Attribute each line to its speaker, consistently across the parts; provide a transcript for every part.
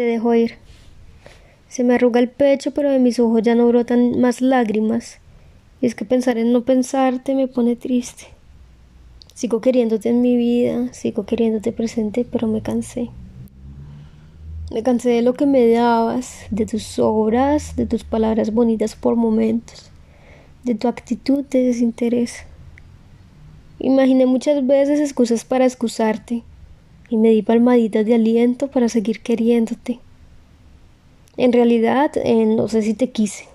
Speaker 1: Te dejo ir. Se me arruga el pecho, pero de mis ojos ya no brotan más lágrimas. Y es que pensar en no pensarte me pone triste. Sigo queriéndote en mi vida, sigo queriéndote presente, pero me cansé. Me cansé de lo que me dabas, de tus obras, de tus palabras bonitas por momentos, de tu actitud de desinterés. Imaginé muchas veces excusas para excusarte y me di palmaditas de aliento para seguir queriéndote. En realidad, eh, no sé si te quise.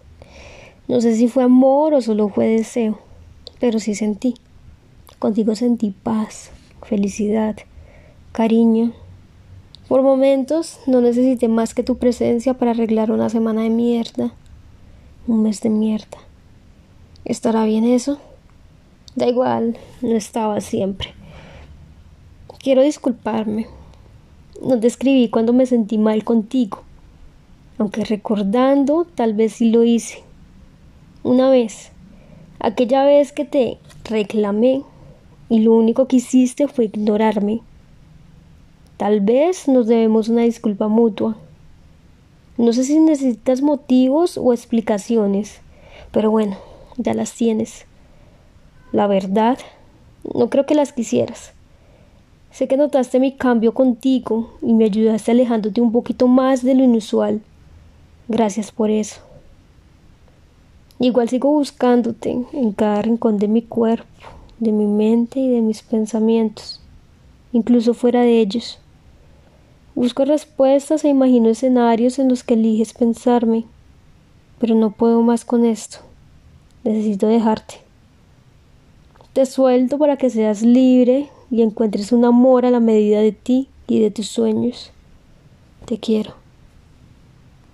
Speaker 1: No sé si fue amor o solo fue deseo, pero sí sentí. Contigo sentí paz, felicidad, cariño. Por momentos no necesité más que tu presencia para arreglar una semana de mierda, un mes de mierda. ¿Estará bien eso? Da igual, no estaba siempre. Quiero disculparme. No te escribí cuando me sentí mal contigo aunque recordando tal vez sí lo hice. Una vez, aquella vez que te reclamé y lo único que hiciste fue ignorarme. Tal vez nos debemos una disculpa mutua. No sé si necesitas motivos o explicaciones, pero bueno, ya las tienes. La verdad, no creo que las quisieras. Sé que notaste mi cambio contigo y me ayudaste alejándote un poquito más de lo inusual. Gracias por eso. Igual sigo buscándote en cada rincón de mi cuerpo, de mi mente y de mis pensamientos, incluso fuera de ellos. Busco respuestas e imagino escenarios en los que eliges pensarme, pero no puedo más con esto. Necesito dejarte. Te suelto para que seas libre y encuentres un amor a la medida de ti y de tus sueños. Te quiero.